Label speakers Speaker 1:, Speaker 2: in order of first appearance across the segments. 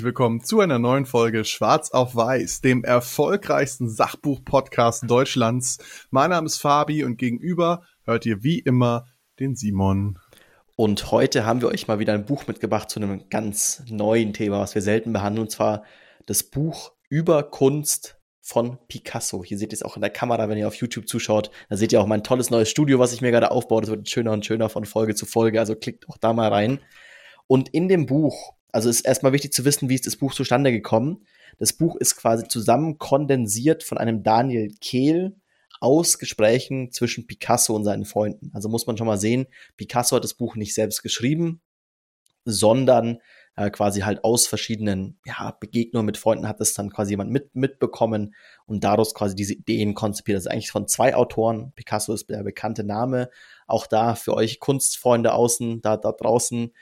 Speaker 1: Herzlich willkommen zu einer neuen Folge Schwarz auf Weiß, dem erfolgreichsten Sachbuch-Podcast Deutschlands. Mein Name ist Fabi und gegenüber hört ihr wie immer den Simon.
Speaker 2: Und heute haben wir euch mal wieder ein Buch mitgebracht zu einem ganz neuen Thema, was wir selten behandeln, und zwar das Buch über Kunst von Picasso. Hier seht ihr es auch in der Kamera, wenn ihr auf YouTube zuschaut. Da seht ihr auch mein tolles neues Studio, was ich mir gerade aufbaue. Das wird schöner und schöner von Folge zu Folge. Also klickt auch da mal rein. Und in dem Buch, also ist erstmal wichtig zu wissen, wie ist das Buch zustande gekommen. Das Buch ist quasi zusammen kondensiert von einem Daniel Kehl aus Gesprächen zwischen Picasso und seinen Freunden. Also muss man schon mal sehen, Picasso hat das Buch nicht selbst geschrieben, sondern äh, quasi halt aus verschiedenen ja, Begegnungen mit Freunden hat es dann quasi jemand mit, mitbekommen und daraus quasi diese Ideen konzipiert. Das ist eigentlich von zwei Autoren. Picasso ist der bekannte Name. Auch da für euch Kunstfreunde außen, da, da draußen.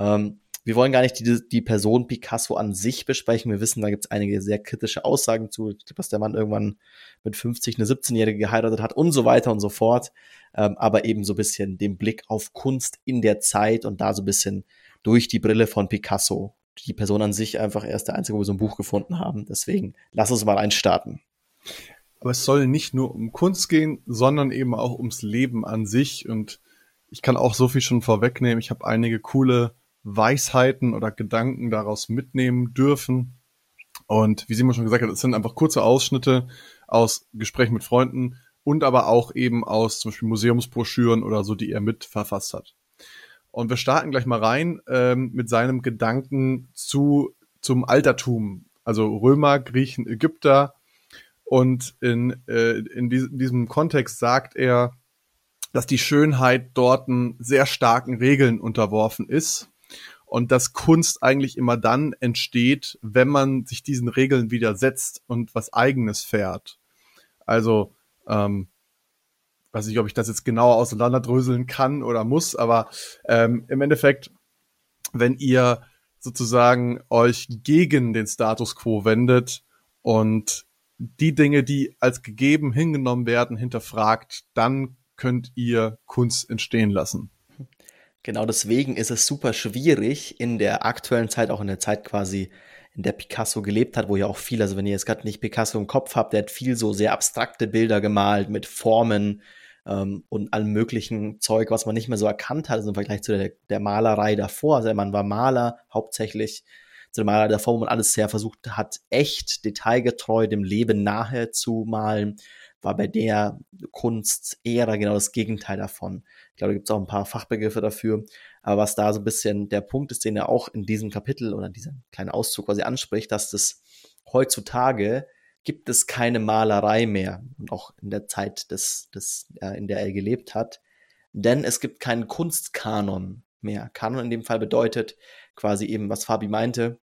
Speaker 2: Ähm, wir wollen gar nicht die, die Person Picasso an sich besprechen. Wir wissen, da gibt es einige sehr kritische Aussagen zu, dass der Mann irgendwann mit 50 eine 17-Jährige geheiratet hat und so weiter und so fort. Ähm, aber eben so ein bisschen den Blick auf Kunst in der Zeit und da so ein bisschen durch die Brille von Picasso. Die Person an sich einfach erst der einzige, wo wir so ein Buch gefunden haben. Deswegen lass uns mal einstarten.
Speaker 1: Aber es soll nicht nur um Kunst gehen, sondern eben auch ums Leben an sich. Und ich kann auch so viel schon vorwegnehmen. Ich habe einige coole Weisheiten oder Gedanken daraus mitnehmen dürfen. Und wie Simon schon gesagt hat, es sind einfach kurze Ausschnitte aus Gesprächen mit Freunden und aber auch eben aus zum Beispiel Museumsbroschüren oder so, die er mit verfasst hat. Und wir starten gleich mal rein ähm, mit seinem Gedanken zu, zum Altertum. Also Römer, Griechen, Ägypter. Und in, äh, in, dies, in diesem Kontext sagt er, dass die Schönheit dort sehr starken Regeln unterworfen ist und dass Kunst eigentlich immer dann entsteht, wenn man sich diesen Regeln widersetzt und was eigenes fährt. Also ähm, weiß nicht, ob ich das jetzt genauer auseinanderdröseln kann oder muss, aber ähm, im Endeffekt, wenn ihr sozusagen euch gegen den Status quo wendet und die Dinge, die als gegeben hingenommen werden, hinterfragt, dann könnt ihr Kunst entstehen lassen.
Speaker 2: Genau deswegen ist es super schwierig in der aktuellen Zeit, auch in der Zeit quasi, in der Picasso gelebt hat, wo ja auch viel, also wenn ihr jetzt gerade nicht Picasso im Kopf habt, der hat viel so sehr abstrakte Bilder gemalt mit Formen, ähm, und allem möglichen Zeug, was man nicht mehr so erkannt hat, also im Vergleich zu der, der Malerei davor. Also man war Maler hauptsächlich, zu der Malerei davor, wo man alles sehr versucht hat, echt detailgetreu dem Leben nahe zu malen, war bei der Kunstära genau das Gegenteil davon. Ich glaube, da gibt es auch ein paar Fachbegriffe dafür. Aber was da so ein bisschen der Punkt ist, den er auch in diesem Kapitel oder diesem kleinen Auszug quasi anspricht, dass das heutzutage gibt es keine Malerei mehr, auch in der Zeit, des, des, äh, in der er gelebt hat, denn es gibt keinen Kunstkanon mehr. Kanon in dem Fall bedeutet quasi eben, was Fabi meinte,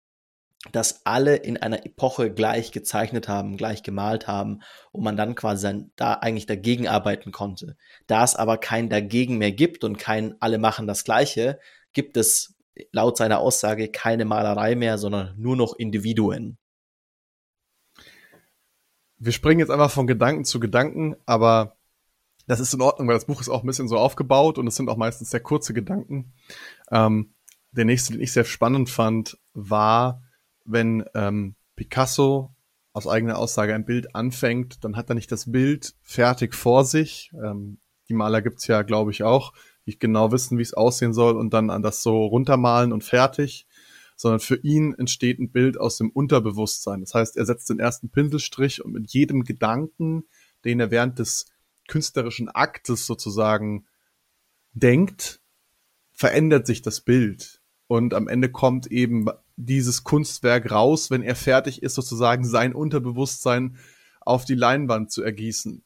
Speaker 2: dass alle in einer Epoche gleich gezeichnet haben, gleich gemalt haben und man dann quasi dann da eigentlich dagegen arbeiten konnte. Da es aber kein dagegen mehr gibt und kein alle machen das Gleiche, gibt es laut seiner Aussage keine Malerei mehr, sondern nur noch Individuen
Speaker 1: wir springen jetzt einfach von Gedanken zu Gedanken, aber das ist in Ordnung, weil das Buch ist auch ein bisschen so aufgebaut und es sind auch meistens sehr kurze Gedanken. Ähm, der nächste, den ich sehr spannend fand, war, wenn ähm, Picasso aus eigener Aussage ein Bild anfängt, dann hat er nicht das Bild fertig vor sich. Ähm, die Maler gibt's ja, glaube ich, auch, die genau wissen, wie es aussehen soll und dann an das so runtermalen und fertig, sondern für ihn entsteht ein Bild aus dem Unterbewusstsein. Das heißt, er setzt den ersten Pinselstrich und mit jedem Gedanken, den er während des künstlerischen Aktes sozusagen denkt, verändert sich das Bild. Und am Ende kommt eben dieses Kunstwerk raus, wenn er fertig ist, sozusagen sein Unterbewusstsein auf die Leinwand zu ergießen.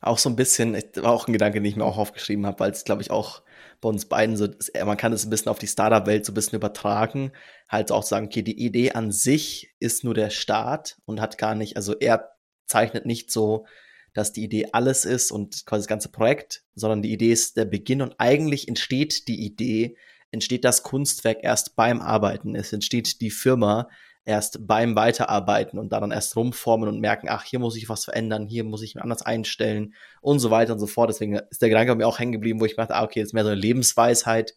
Speaker 2: Auch so ein bisschen, war auch ein Gedanke, den ich mir auch aufgeschrieben habe, weil es, glaube ich, auch bei uns beiden so, man kann es ein bisschen auf die Startup-Welt so ein bisschen übertragen, halt auch sagen, okay, die Idee an sich ist nur der Start und hat gar nicht, also er zeichnet nicht so, dass die Idee alles ist und quasi das ganze Projekt, sondern die Idee ist der Beginn und eigentlich entsteht die Idee, entsteht das Kunstwerk erst beim Arbeiten. Es entsteht die Firma erst beim Weiterarbeiten und daran erst rumformen und merken, ach, hier muss ich was verändern, hier muss ich mich anders einstellen und so weiter und so fort. Deswegen ist der Gedanke bei mir auch hängen geblieben, wo ich dachte, ah, okay, ist mehr so eine Lebensweisheit,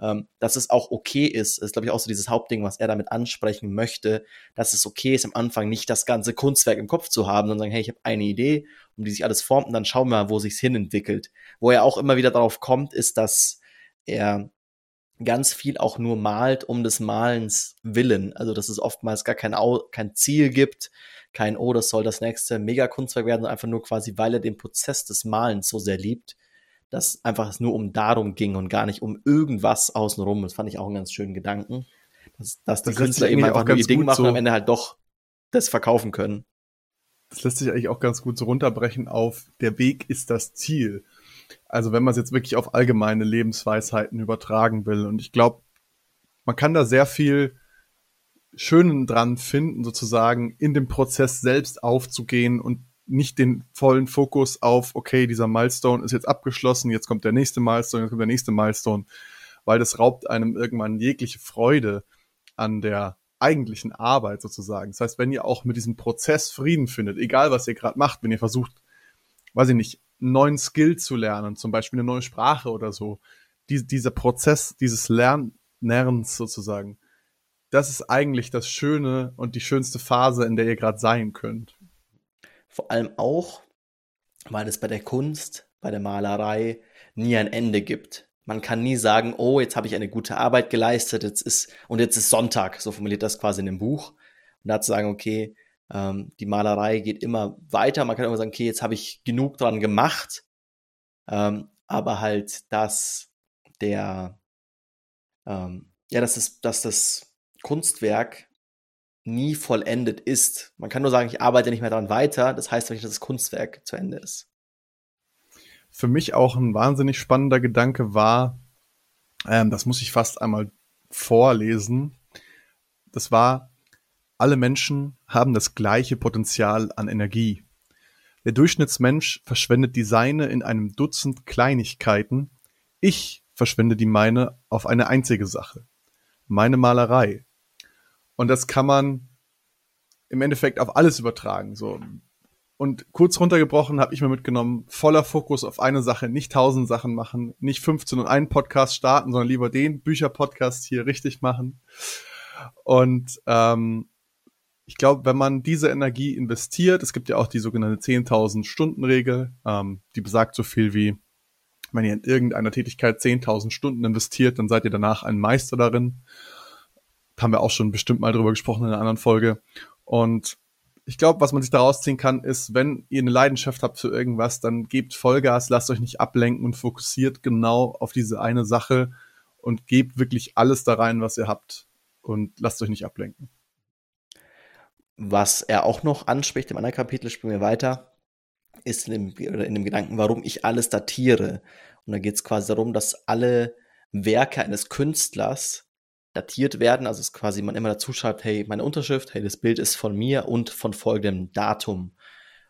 Speaker 2: ähm, dass es auch okay ist. Ist, glaube ich, auch so dieses Hauptding, was er damit ansprechen möchte, dass es okay ist, am Anfang nicht das ganze Kunstwerk im Kopf zu haben, sondern sagen, hey, ich habe eine Idee, um die sich alles formt und dann schauen wir mal, wo sich's hin entwickelt. Wo er auch immer wieder darauf kommt, ist, dass er ganz viel auch nur malt um des Malens willen. Also, dass es oftmals gar kein, Au kein Ziel gibt, kein, oh, das soll das nächste Megakunstwerk werden, sondern einfach nur quasi, weil er den Prozess des Malens so sehr liebt, dass einfach es nur um darum ging und gar nicht um irgendwas außenrum. Das fand ich auch einen ganz schönen Gedanken. Dass, dass die das Künstler eben einfach nur ihr Ding machen so und am Ende halt doch das verkaufen können.
Speaker 1: Das lässt sich eigentlich auch ganz gut so runterbrechen auf, der Weg ist das Ziel. Also wenn man es jetzt wirklich auf allgemeine Lebensweisheiten übertragen will. Und ich glaube, man kann da sehr viel Schönen dran finden, sozusagen in dem Prozess selbst aufzugehen und nicht den vollen Fokus auf, okay, dieser Milestone ist jetzt abgeschlossen, jetzt kommt der nächste Milestone, jetzt kommt der nächste Milestone, weil das raubt einem irgendwann jegliche Freude an der eigentlichen Arbeit sozusagen. Das heißt, wenn ihr auch mit diesem Prozess Frieden findet, egal was ihr gerade macht, wenn ihr versucht, weiß ich nicht, neuen Skill zu lernen, zum Beispiel eine neue Sprache oder so, die, dieser Prozess dieses Lernens sozusagen, das ist eigentlich das Schöne und die schönste Phase, in der ihr gerade sein könnt.
Speaker 2: Vor allem auch, weil es bei der Kunst, bei der Malerei nie ein Ende gibt. Man kann nie sagen, oh, jetzt habe ich eine gute Arbeit geleistet, jetzt ist, und jetzt ist Sonntag, so formuliert das quasi in dem Buch. Und da zu sagen, okay, ähm, die Malerei geht immer weiter. Man kann immer sagen, okay, jetzt habe ich genug dran gemacht. Ähm, aber halt, dass der, ähm, ja, dass das, dass das Kunstwerk nie vollendet ist. Man kann nur sagen, ich arbeite nicht mehr daran weiter. Das heißt nicht, dass das Kunstwerk zu Ende ist.
Speaker 1: Für mich auch ein wahnsinnig spannender Gedanke war, ähm, das muss ich fast einmal vorlesen. Das war, alle Menschen haben das gleiche Potenzial an Energie. Der Durchschnittsmensch verschwendet die seine in einem Dutzend Kleinigkeiten. Ich verschwende die meine auf eine einzige Sache. Meine Malerei. Und das kann man im Endeffekt auf alles übertragen. So. Und kurz runtergebrochen habe ich mir mitgenommen, voller Fokus auf eine Sache, nicht tausend Sachen machen, nicht 15 und einen Podcast starten, sondern lieber den Bücherpodcast hier richtig machen. Und ähm, ich glaube, wenn man diese Energie investiert, es gibt ja auch die sogenannte 10.000 Stunden Regel, ähm, die besagt so viel wie, wenn ihr in irgendeiner Tätigkeit 10.000 Stunden investiert, dann seid ihr danach ein Meister darin haben wir auch schon bestimmt mal drüber gesprochen in einer anderen Folge. Und ich glaube, was man sich daraus ziehen kann, ist, wenn ihr eine Leidenschaft habt für irgendwas, dann gebt Vollgas, lasst euch nicht ablenken und fokussiert genau auf diese eine Sache und gebt wirklich alles da rein, was ihr habt und lasst euch nicht ablenken.
Speaker 2: Was er auch noch anspricht, im anderen Kapitel springen wir weiter, ist in dem, in dem Gedanken, warum ich alles datiere. Und da geht es quasi darum, dass alle Werke eines Künstlers datiert werden. Also es quasi man immer dazu schreibt, hey, meine Unterschrift, hey, das Bild ist von mir und von folgendem Datum.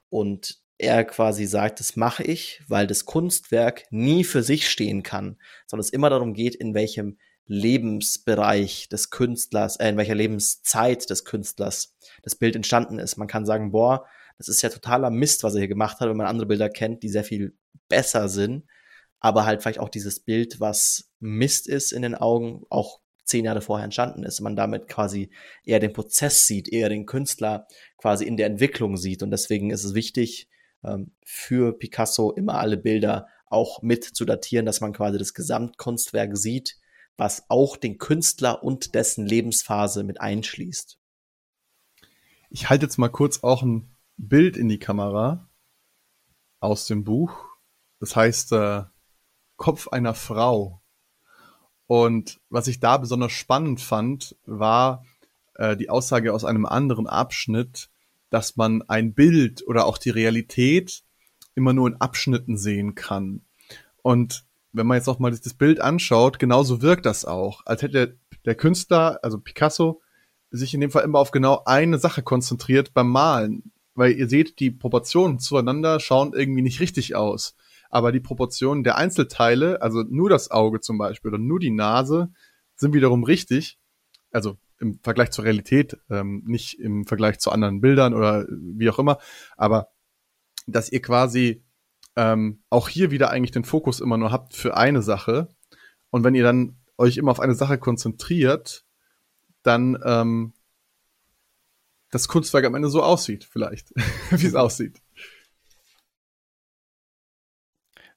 Speaker 2: Und er quasi sagt, das mache ich, weil das Kunstwerk nie für sich stehen kann, sondern es immer darum geht, in welchem Lebensbereich des Künstlers, äh, in welcher Lebenszeit des Künstlers das Bild entstanden ist. Man kann sagen, boah, das ist ja totaler Mist, was er hier gemacht hat, wenn man andere Bilder kennt, die sehr viel besser sind, aber halt vielleicht auch dieses Bild, was Mist ist in den Augen, auch zehn Jahre vorher entstanden ist. Man damit quasi eher den Prozess sieht, eher den Künstler quasi in der Entwicklung sieht. Und deswegen ist es wichtig, ähm, für Picasso immer alle Bilder auch mit zu datieren, dass man quasi das Gesamtkunstwerk sieht, was auch den Künstler und dessen Lebensphase mit einschließt.
Speaker 1: Ich halte jetzt mal kurz auch ein Bild in die Kamera aus dem Buch. Das heißt äh, Kopf einer Frau. Und was ich da besonders spannend fand, war äh, die Aussage aus einem anderen Abschnitt, dass man ein Bild oder auch die Realität immer nur in Abschnitten sehen kann. Und wenn man jetzt auch mal das Bild anschaut, genauso wirkt das auch. Als hätte der Künstler, also Picasso, sich in dem Fall immer auf genau eine Sache konzentriert beim Malen. Weil ihr seht, die Proportionen zueinander schauen irgendwie nicht richtig aus aber die Proportionen der Einzelteile, also nur das Auge zum Beispiel oder nur die Nase, sind wiederum richtig. Also im Vergleich zur Realität, ähm, nicht im Vergleich zu anderen Bildern oder wie auch immer, aber dass ihr quasi ähm, auch hier wieder eigentlich den Fokus immer nur habt für eine Sache. Und wenn ihr dann euch immer auf eine Sache konzentriert, dann ähm, das Kunstwerk am Ende so aussieht, vielleicht, wie es aussieht.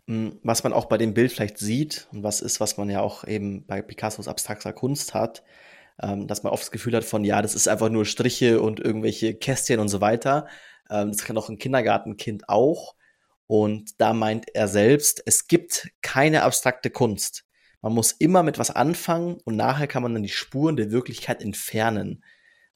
Speaker 2: Hm, was man auch bei dem Bild vielleicht sieht und was ist, was man ja auch eben bei Picassos abstrakter Kunst hat, ähm, dass man oft das Gefühl hat von, ja, das ist einfach nur Striche und irgendwelche Kästchen und so weiter. Ähm, das kann auch ein Kindergartenkind auch. Und da meint er selbst, es gibt keine abstrakte Kunst. Man muss immer mit was anfangen und nachher kann man dann die Spuren der Wirklichkeit entfernen.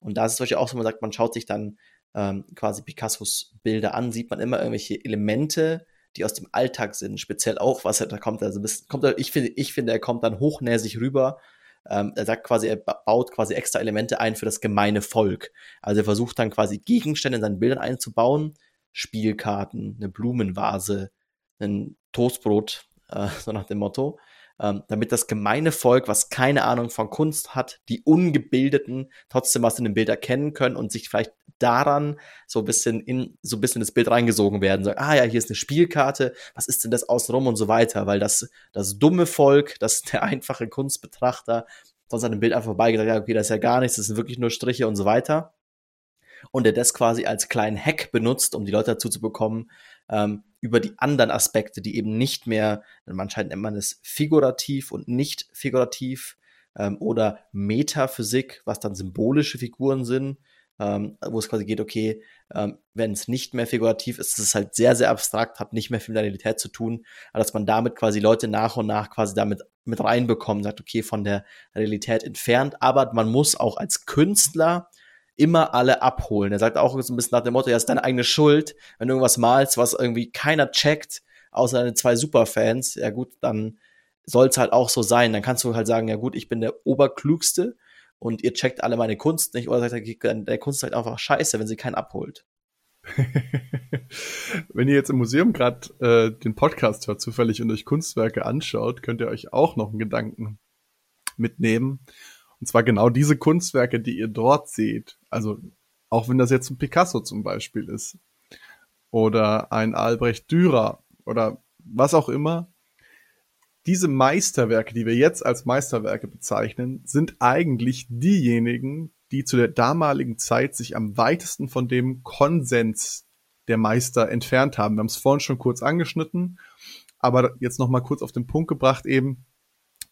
Speaker 2: Und da ist es Beispiel auch so, man sagt, man schaut sich dann ähm, quasi Picassos Bilder an, sieht man immer irgendwelche Elemente, die aus dem Alltag sind, speziell auch, was er da kommt, also kommt er, ich finde, ich finde, er kommt dann hochnäsig rüber. Ähm, er sagt quasi, er baut quasi extra Elemente ein für das gemeine Volk. Also er versucht dann quasi Gegenstände in seinen Bildern einzubauen, Spielkarten, eine Blumenvase, ein Toastbrot, äh, so nach dem Motto ähm, damit das gemeine Volk, was keine Ahnung von Kunst hat, die Ungebildeten trotzdem was in dem Bild erkennen können und sich vielleicht daran so ein bisschen in so ein bisschen das Bild reingesogen werden, sagen, ah ja, hier ist eine Spielkarte, was ist denn das außenrum und so weiter, weil das das dumme Volk, das der einfache Kunstbetrachter von seinem Bild einfach vorbeigedacht, ja, okay, das ist ja gar nichts, das sind wirklich nur Striche und so weiter. Und der das quasi als kleinen Hack benutzt, um die Leute dazu zu bekommen, ähm, über die anderen Aspekte, die eben nicht mehr, anscheinend nennt man es figurativ und nicht figurativ ähm, oder Metaphysik, was dann symbolische Figuren sind, ähm, wo es quasi geht, okay, ähm, wenn es nicht mehr figurativ ist, ist es halt sehr, sehr abstrakt, hat nicht mehr viel mit der Realität zu tun, aber dass man damit quasi Leute nach und nach quasi damit mit reinbekommt, sagt, okay, von der Realität entfernt, aber man muss auch als Künstler immer alle abholen. Er sagt auch so ein bisschen nach dem Motto, ja, ist deine eigene Schuld, wenn du irgendwas malst, was irgendwie keiner checkt, außer deine zwei Superfans, ja gut, dann soll es halt auch so sein. Dann kannst du halt sagen, ja gut, ich bin der Oberklügste und ihr checkt alle meine Kunst nicht. Oder sagt er, der Kunst ist halt einfach scheiße, wenn sie keinen abholt.
Speaker 1: wenn ihr jetzt im Museum gerade äh, den Podcast hört, zufällig und euch Kunstwerke anschaut, könnt ihr euch auch noch einen Gedanken mitnehmen. Und zwar genau diese Kunstwerke, die ihr dort seht. Also auch wenn das jetzt ein Picasso zum Beispiel ist oder ein Albrecht Dürer oder was auch immer. Diese Meisterwerke, die wir jetzt als Meisterwerke bezeichnen, sind eigentlich diejenigen, die zu der damaligen Zeit sich am weitesten von dem Konsens der Meister entfernt haben. Wir haben es vorhin schon kurz angeschnitten, aber jetzt noch mal kurz auf den Punkt gebracht eben,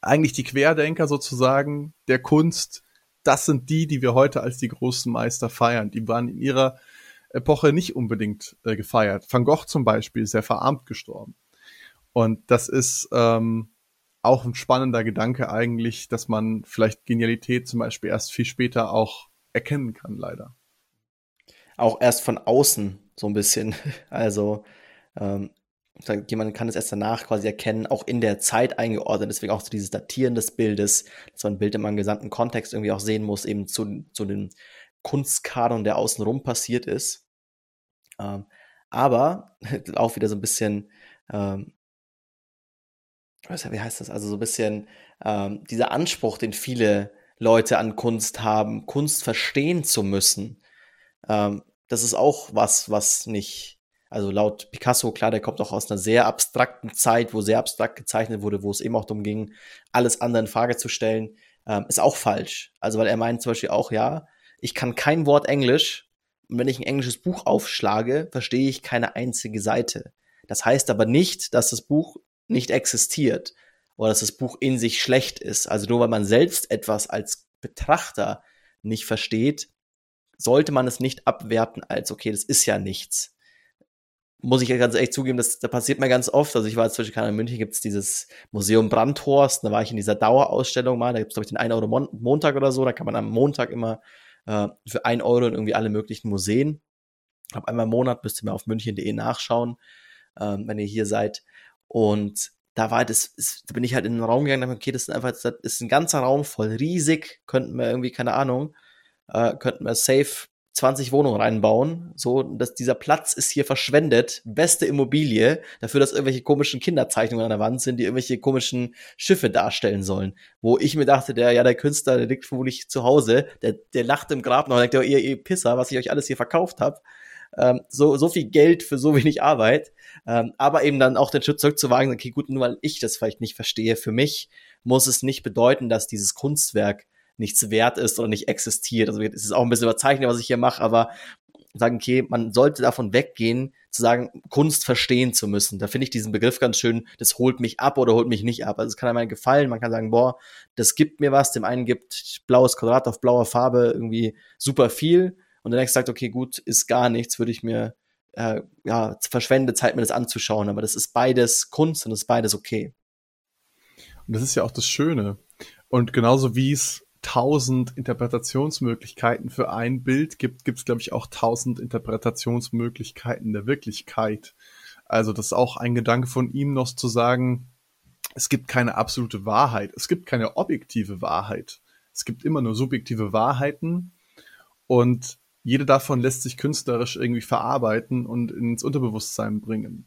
Speaker 1: eigentlich die Querdenker sozusagen der Kunst, das sind die, die wir heute als die großen Meister feiern. Die waren in ihrer Epoche nicht unbedingt äh, gefeiert. Van Gogh zum Beispiel ist sehr verarmt gestorben. Und das ist ähm, auch ein spannender Gedanke eigentlich, dass man vielleicht Genialität zum Beispiel erst viel später auch erkennen kann, leider.
Speaker 2: Auch erst von außen so ein bisschen. Also ähm, jemand kann es erst danach quasi erkennen, auch in der Zeit eingeordnet. Deswegen auch so dieses Datieren des Bildes, dass man ein Bild immer im gesamten Kontext irgendwie auch sehen muss, eben zu, zu dem Kunstkanon, der außenrum passiert ist. Ähm, aber auch wieder so ein bisschen, ähm, wie heißt das? Also so ein bisschen ähm, dieser Anspruch, den viele Leute an Kunst haben, Kunst verstehen zu müssen. Ähm, das ist auch was, was nicht also laut Picasso, klar, der kommt auch aus einer sehr abstrakten Zeit, wo sehr abstrakt gezeichnet wurde, wo es eben auch darum ging, alles andere in Frage zu stellen, ähm, ist auch falsch. Also weil er meint zum Beispiel auch, ja, ich kann kein Wort Englisch und wenn ich ein englisches Buch aufschlage, verstehe ich keine einzige Seite. Das heißt aber nicht, dass das Buch nicht existiert oder dass das Buch in sich schlecht ist. Also nur weil man selbst etwas als Betrachter nicht versteht, sollte man es nicht abwerten als, okay, das ist ja nichts muss ich ganz echt zugeben, das, das passiert mir ganz oft. Also ich war jetzt zum Beispiel in München, gibt es dieses Museum Brandhorst, da war ich in dieser Dauerausstellung mal, da gibt es, glaube ich, den 1 Euro Mon Montag oder so, da kann man am Montag immer äh, für 1 Euro in irgendwie alle möglichen Museen. Ab einmal im Monat müsst ihr mal auf münchen.de nachschauen, äh, wenn ihr hier seid. Und da war das, ist, da bin ich halt in den Raum gegangen, okay, das ist einfach, das ist ein ganzer Raum voll riesig, könnten wir irgendwie, keine Ahnung, äh, könnten wir safe 20 Wohnungen reinbauen, so, dass dieser Platz ist hier verschwendet, beste Immobilie, dafür, dass irgendwelche komischen Kinderzeichnungen an der Wand sind, die irgendwelche komischen Schiffe darstellen sollen. Wo ich mir dachte, der, ja, der Künstler, der liegt vermutlich zu Hause, der, der lacht im Grab noch und denkt, ihr, ihr Pisser, was ich euch alles hier verkauft habe. Ähm, so, so viel Geld für so wenig Arbeit. Ähm, aber eben dann auch den Schritt zurückzuwagen, okay, gut, nur weil ich das vielleicht nicht verstehe für mich, muss es nicht bedeuten, dass dieses Kunstwerk nichts wert ist oder nicht existiert. Also es ist auch ein bisschen überzeichnet, was ich hier mache, aber sagen, okay, man sollte davon weggehen, zu sagen, Kunst verstehen zu müssen. Da finde ich diesen Begriff ganz schön, das holt mich ab oder holt mich nicht ab. Also es kann einem gefallen, man kann sagen, boah, das gibt mir was, dem einen gibt blaues Quadrat auf blauer Farbe irgendwie super viel und der nächste sagt, okay, gut, ist gar nichts, würde ich mir, äh, ja, verschwende Zeit, mir das anzuschauen. Aber das ist beides Kunst und das ist beides okay.
Speaker 1: Und das ist ja auch das Schöne. Und genauso wie es tausend Interpretationsmöglichkeiten für ein Bild gibt, gibt es, glaube ich, auch tausend Interpretationsmöglichkeiten der Wirklichkeit. Also das ist auch ein Gedanke von ihm noch zu sagen, es gibt keine absolute Wahrheit, es gibt keine objektive Wahrheit. Es gibt immer nur subjektive Wahrheiten und jede davon lässt sich künstlerisch irgendwie verarbeiten und ins Unterbewusstsein bringen.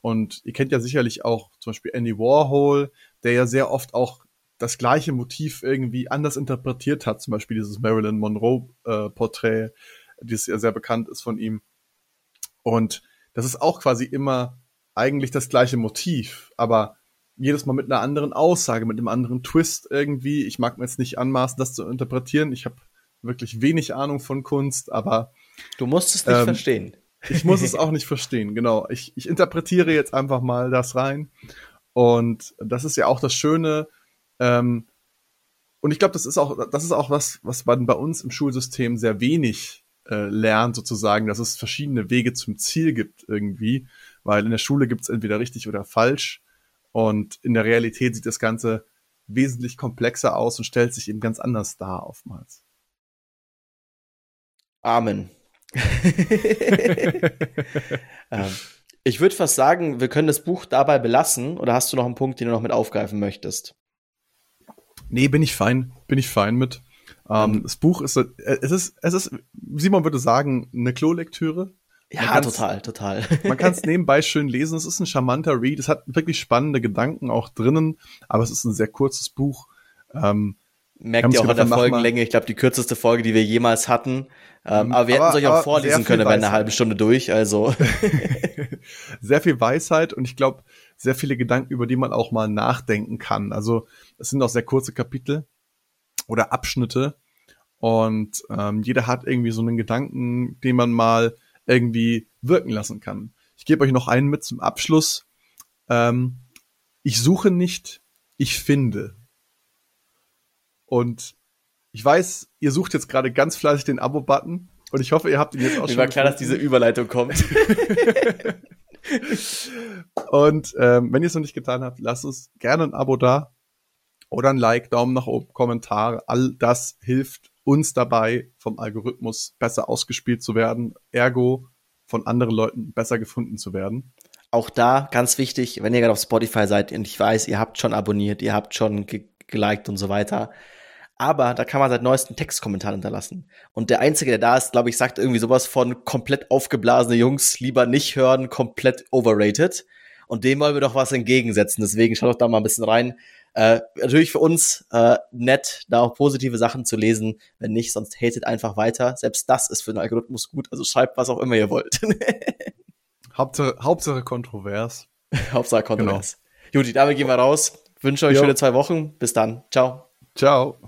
Speaker 1: Und ihr kennt ja sicherlich auch zum Beispiel Andy Warhol, der ja sehr oft auch das gleiche Motiv irgendwie anders interpretiert hat. Zum Beispiel dieses Marilyn Monroe-Porträt, äh, das ja sehr bekannt ist von ihm. Und das ist auch quasi immer eigentlich das gleiche Motiv, aber jedes Mal mit einer anderen Aussage, mit einem anderen Twist irgendwie. Ich mag mir jetzt nicht anmaßen, das zu interpretieren. Ich habe wirklich wenig Ahnung von Kunst, aber.
Speaker 2: Du musst es nicht ähm, verstehen.
Speaker 1: Ich muss es auch nicht verstehen, genau. Ich, ich interpretiere jetzt einfach mal das rein. Und das ist ja auch das Schöne ähm, und ich glaube, das ist auch, das ist auch was, was man bei uns im Schulsystem sehr wenig äh, lernt, sozusagen, dass es verschiedene Wege zum Ziel gibt irgendwie, weil in der Schule gibt es entweder richtig oder falsch und in der Realität sieht das Ganze wesentlich komplexer aus und stellt sich eben ganz anders dar oftmals.
Speaker 2: Amen. ähm, ich würde fast sagen, wir können das Buch dabei belassen oder hast du noch einen Punkt, den du noch mit aufgreifen möchtest?
Speaker 1: Nee, bin ich fein, bin ich fein mit. Ähm, das Buch ist, äh, es ist, es ist, Simon würde sagen, eine Klolektüre.
Speaker 2: Ja, total, total.
Speaker 1: man kann es nebenbei schön lesen. Es ist ein charmanter Read. Es hat wirklich spannende Gedanken auch drinnen, aber es ist ein sehr kurzes Buch. Ähm,
Speaker 2: Merkt ihr auch an der Folgenlänge. Ich glaube, die kürzeste Folge, die wir jemals hatten. Ähm, aber wir aber, hätten es euch auch vorlesen können, wäre eine halbe Stunde durch. Also
Speaker 1: sehr viel Weisheit und ich glaube, sehr viele Gedanken, über die man auch mal nachdenken kann. Also es sind auch sehr kurze Kapitel oder Abschnitte und ähm, jeder hat irgendwie so einen Gedanken, den man mal irgendwie wirken lassen kann. Ich gebe euch noch einen mit zum Abschluss. Ähm, ich suche nicht, ich finde. Und ich weiß, ihr sucht jetzt gerade ganz fleißig den Abo-Button und ich hoffe, ihr habt ihn jetzt auch Mir
Speaker 2: schon. Mir war klar, dass diese Überleitung kommt.
Speaker 1: und ähm, wenn ihr es noch nicht getan habt, lasst uns gerne ein Abo da oder ein Like, Daumen nach oben, Kommentare. All das hilft uns dabei, vom Algorithmus besser ausgespielt zu werden, ergo von anderen Leuten besser gefunden zu werden.
Speaker 2: Auch da ganz wichtig, wenn ihr gerade auf Spotify seid und ich weiß, ihr habt schon abonniert, ihr habt schon ge geliked und so weiter. Aber da kann man seit neuesten Textkommentar hinterlassen. Und der Einzige, der da ist, glaube ich, sagt irgendwie sowas von komplett aufgeblasene Jungs lieber nicht hören, komplett overrated. Und dem wollen wir doch was entgegensetzen. Deswegen schaut doch da mal ein bisschen rein. Äh, natürlich für uns äh, nett, da auch positive Sachen zu lesen. Wenn nicht, sonst hatet einfach weiter. Selbst das ist für den Algorithmus gut. Also schreibt, was auch immer ihr wollt.
Speaker 1: Hauptsache, Hauptsache kontrovers.
Speaker 2: Hauptsache kontrovers. Genau. Juti, damit gehen wir raus. Wünsche euch jo. schöne zwei Wochen. Bis dann. Ciao.
Speaker 1: Ciao.